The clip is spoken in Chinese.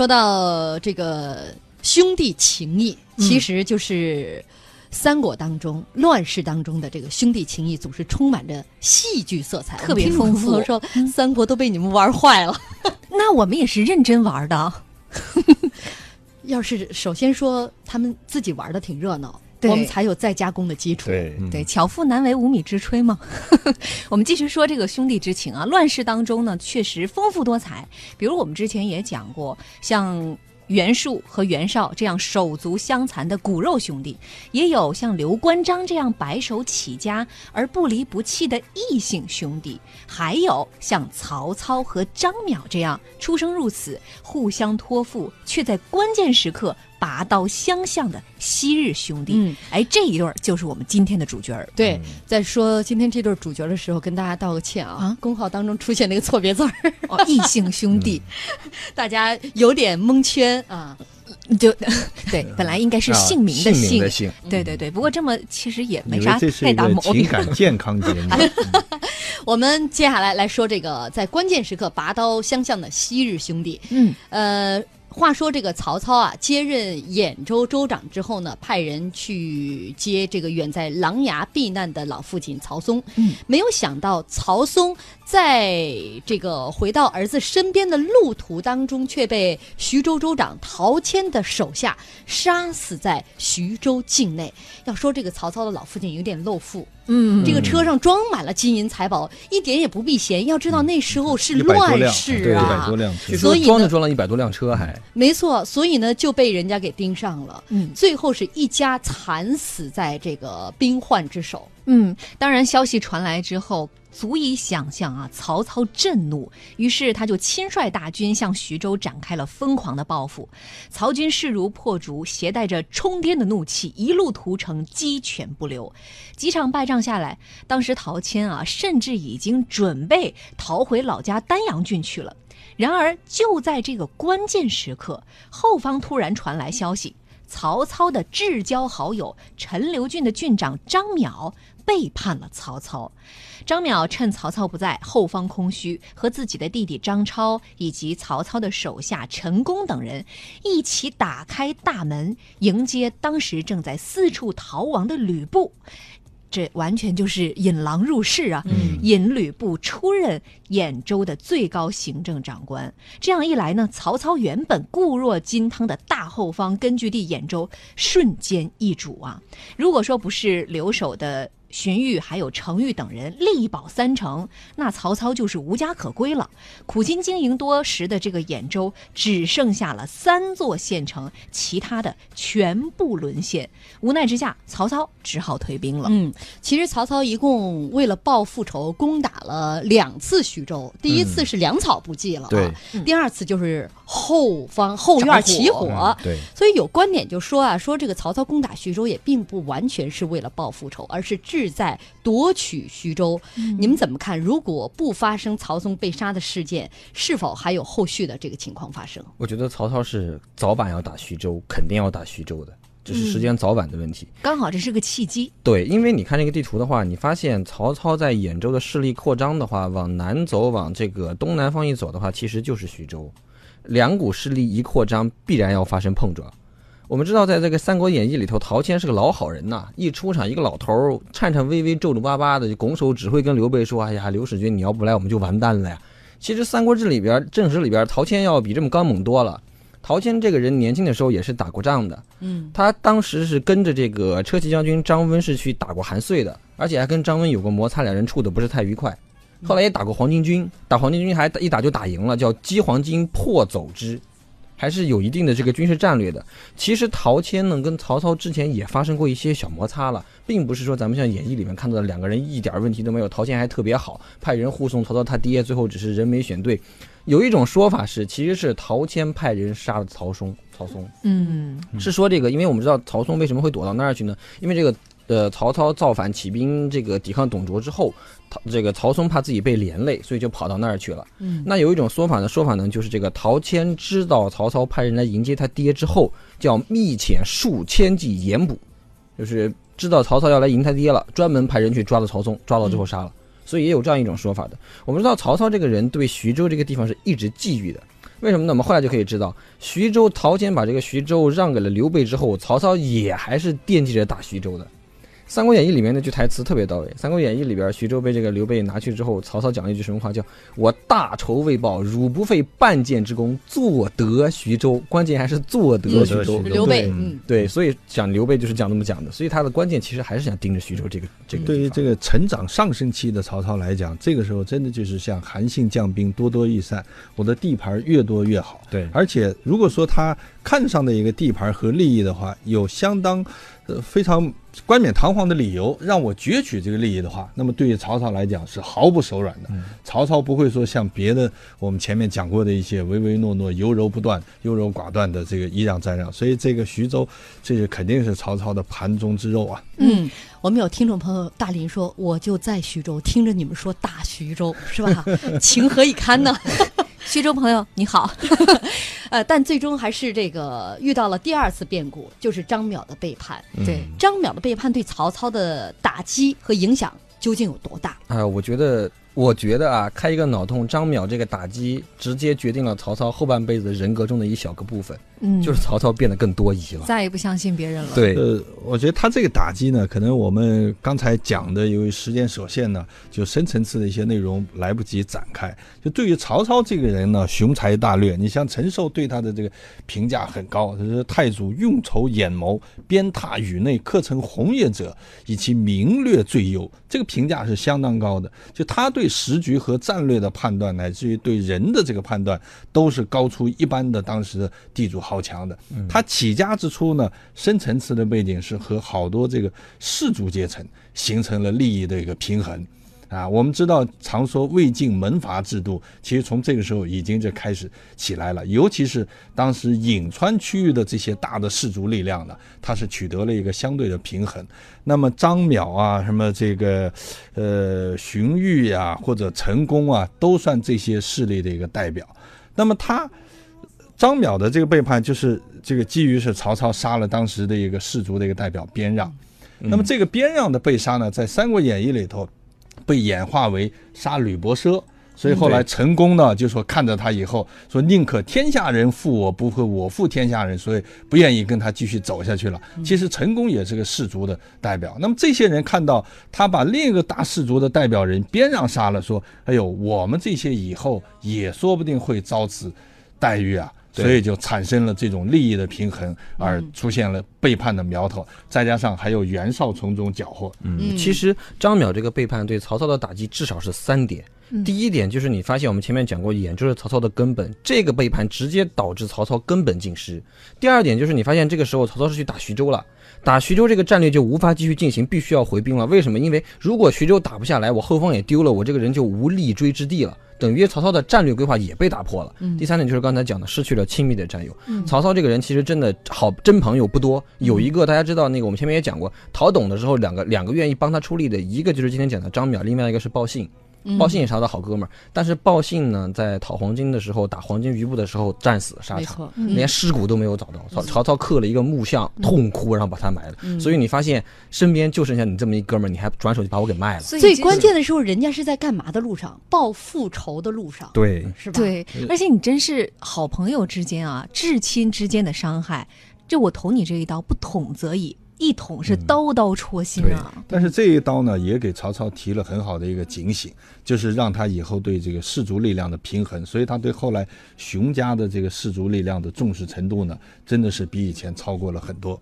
说到这个兄弟情谊，其实就是三国当中、乱世当中的这个兄弟情谊，总是充满着戏剧色彩，特别丰富 说三国都被你们玩坏了。那我们也是认真玩的。要是首先说他们自己玩的挺热闹，对我们才有再加工的基础。对，对，巧妇难为无米之炊嘛。我们继续说这个兄弟之情啊，乱世当中呢，确实丰富多彩。比如我们之前也讲过，像袁术和袁绍这样手足相残的骨肉兄弟，也有像刘关张这样白手起家而不离不弃的异姓兄弟，还有像曹操和张邈这样出生入死、互相托付，却在关键时刻拔刀相向的昔日兄弟。嗯，哎，这一对儿就是我们今天的主角儿。对，在说今天这对主角的时候，跟大家道个歉啊，啊公号当中出现那个错别字儿，哦，异性兄弟，大家有点蒙圈啊。就 对，本来应该是啊姓名的姓名的姓，对对对。不过这么其实也没啥太大毛病。情感健康 节目。我们接下来来说这个在关键时刻拔刀相向的昔日兄弟。嗯，呃，话说这个曹操啊，接任兖州州长之后呢，派人去接这个远在琅琊避难的老父亲曹嵩。嗯，没有想到曹嵩在这个回到儿子身边的路途当中，却被徐州州长陶谦的手下杀死在徐州境内。要说这个曹操的老父亲有点露富，嗯，这个车上装满了金银财宝，一点也不避嫌。要知道那时候是乱，世啊，一百啊多，辆车所以呢装着装了一百多辆车还，没错，所以呢就被人家给盯上了。嗯最后是一家惨死在这个兵患之手。嗯，当然，消息传来之后，足以想象啊，曹操震怒，于是他就亲率大军向徐州展开了疯狂的报复。曹军势如破竹，携带着冲天的怒气，一路屠城，鸡犬不留。几场败仗下来，当时陶谦啊，甚至已经准备逃回老家丹阳郡去了。然而，就在这个关键时刻，后方突然传来消息。曹操的至交好友陈留郡的郡长张邈背叛了曹操。张邈趁曹操不在，后方空虚，和自己的弟弟张超以及曹操的手下陈宫等人一起打开大门，迎接当时正在四处逃亡的吕布。这完全就是引狼入室啊！嗯引吕布出任兖州的最高行政长官。这样一来呢，曹操原本固若金汤的大后方根据地兖州瞬间易主啊！如果说不是留守的荀彧还有程昱等人力保三城，那曹操就是无家可归了。苦心经营多时的这个兖州，只剩下了三座县城，其他的全部沦陷。无奈之下，曹操只好退兵了。嗯，其实曹操一共为了报复仇，攻打了两次徐州。第一次是粮草不济了、啊，对第二次就是后方后院起火。嗯对，所以有观点就说啊，说这个曹操攻打徐州也并不完全是为了报复仇，而是志在夺取徐州。你们怎么看？如果不发生曹嵩被杀的事件，是否还有后续的这个情况发生？我觉得曹操是早晚要打徐州，肯定要打徐州的，只是时间早晚的问题。刚好这是个契机。对，因为你看这个地图的话，你发现曹操在兖州的势力扩张的话，往南走，往这个东南方一走的话，其实就是徐州。两股势力一扩张，必然要发生碰撞。我们知道，在这个《三国演义》里头，陶谦是个老好人呐，一出场一个老头儿颤颤巍巍、皱皱巴巴的，就拱手指挥跟刘备说：“哎呀，刘使君，你要不来，我们就完蛋了呀。”其实《三国志》里边正史里边，陶谦要比这么刚猛多了。陶谦这个人年轻的时候也是打过仗的，嗯，他当时是跟着这个车骑将军张温是去打过韩遂的，而且还跟张温有过摩擦，两人处的不是太愉快。后来也打过黄巾军，打黄巾军还一打就打赢了，叫击黄巾破走之，还是有一定的这个军事战略的。其实陶谦呢跟曹操之前也发生过一些小摩擦了，并不是说咱们像演义里面看到的两个人一点问题都没有，陶谦还特别好，派人护送曹操他爹，最后只是人没选对。有一种说法是，其实是陶谦派人杀了曹嵩，曹嵩。嗯是说这个，因为我们知道曹嵩为什么会躲到那儿去呢？因为这个呃，曹操造反起兵，这个抵抗董卓之后，曹这个曹嵩怕自己被连累，所以就跑到那儿去了。嗯，那有一种说法呢，说法呢就是这个陶谦知道曹操派人来迎接他爹之后，叫密遣数千计严捕，就是知道曹操要来迎他爹了，专门派人去抓了曹嵩，抓到之后杀了。所以也有这样一种说法的。我们知道曹操这个人对徐州这个地方是一直觊觎的。为什么呢？我们后来就可以知道，徐州陶谦把这个徐州让给了刘备之后，曹操也还是惦记着打徐州的。《三国演义》里面那句台词特别到位，《三国演义》里边徐州被这个刘备拿去之后，曹操讲了一句什么话？叫“我大仇未报，汝不费半箭之功，坐得徐州”。关键还是坐得徐州。刘备，对嗯，对，所以讲刘备就是讲这么讲的，所以他的关键其实还是想盯着徐州这个这个。对于这个成长上升期的曹操来讲，这个时候真的就是像韩信将兵多多益善，我的地盘越多越好。对而且如果说他看上的一个地盘和利益的话，有相当呃非常冠冕堂皇的理由让我攫取这个利益的话，那么对于曹操来讲是毫不手软的。曹操不会说像别的我们前面讲过的一些唯唯诺诺、优柔不断、优柔寡断的这个揖让再让，所以这个徐州，这个肯定是曹操的盘中之肉啊。嗯，我们有听众朋友大林说，我就在徐州，听着你们说大徐州是吧？情何以堪呢？徐州朋友你好，呃，但最终还是这个遇到了第二次变故，就是张邈的背叛。对，张邈的背叛对曹操的打击和影响究竟有多大？啊、我觉得，我觉得啊，开一个脑洞，张邈这个打击直接决定了曹操后半辈子人格中的一小个部分，嗯，就是曹操变得更多疑了。再也不相信别人了。对，呃，我觉得他这个打击呢，可能我们刚才讲的，由于时间所限呢，就深层次的一些内容来不及展开。就对于曹操这个人呢，雄才大略，你像陈寿对他的这个评价很高，他说太祖用筹眼谋，鞭挞宇内，克成红叶者，以其明略最优，这个评价是相当高的。就他对时局和战略的判断，乃至于对人的这个判断，都是高出一般的当时的地主豪强的。他起家之初呢，深层次的背景是和好多这个士族阶层形成了利益的一个平衡。啊，我们知道常说魏晋门阀制度，其实从这个时候已经就开始起来了。尤其是当时颍川区域的这些大的氏族力量呢，它是取得了一个相对的平衡。那么张邈啊，什么这个呃荀彧呀，或者陈宫啊，都算这些势力的一个代表。那么他张邈的这个背叛，就是这个基于是曹操杀了当时的一个士族的一个代表边让。那么这个边让的被杀呢，在《三国演义》里头被演化为杀吕伯奢。所以后来陈宫呢，就说看着他以后说宁可天下人负我，不会我负天下人，所以不愿意跟他继续走下去了。其实陈宫也是个士族的代表。那么这些人看到他把另一个大士族的代表人边让杀了，说：“哎呦，我们这些以后也说不定会遭此待遇啊。”对所以就产生了这种利益的平衡，而出现了背叛的苗头。再加上还有袁绍从中缴获，嗯，其实张邈这个背叛对曹操的打击至少是三点。第一点就是你发现我们前面讲过，眼就是曹操的根本，这个背叛直接导致曹操根本尽失。第二点就是你发现这个时候曹操是去打徐州了，打徐州这个战略就无法继续进行，必须要回兵了。为什么？因为如果徐州打不下来，我后方也丢了，我这个人就无立锥之地了。等于曹操的战略规划也被打破了。第三点就是刚才讲的，失去了亲密的战友。曹操这个人其实真的好真朋友不多，有一个大家知道那个我们前面也讲过，讨董的时候两个两个愿意帮他出力的，一个就是今天讲的张邈，另外一个是鲍信。鲍信也是他的好哥们儿，但是鲍信呢，在讨黄金的时候，打黄金余部的时候战死沙场，连尸骨都没有找到。曹曹操刻了一个木像，痛哭，然后把他埋了。所以你发现身边就剩下你这么一哥们儿，你还转手就把我给卖了。最所以这关键的时候，人家是在干嘛的路上？报复仇的路上，对，是吧？，对，而且你真是好朋友之间啊，至亲之间的伤害，就我捅你这一刀，不捅则已，一捅是刀刀戳心啊。但是这一刀呢，也给曹操提了很好的一个警醒，就是让他以后对这个士族力量的平衡，所以他对后来熊家的这个士族力量的重视程度呢，真的是比以前超过了很多。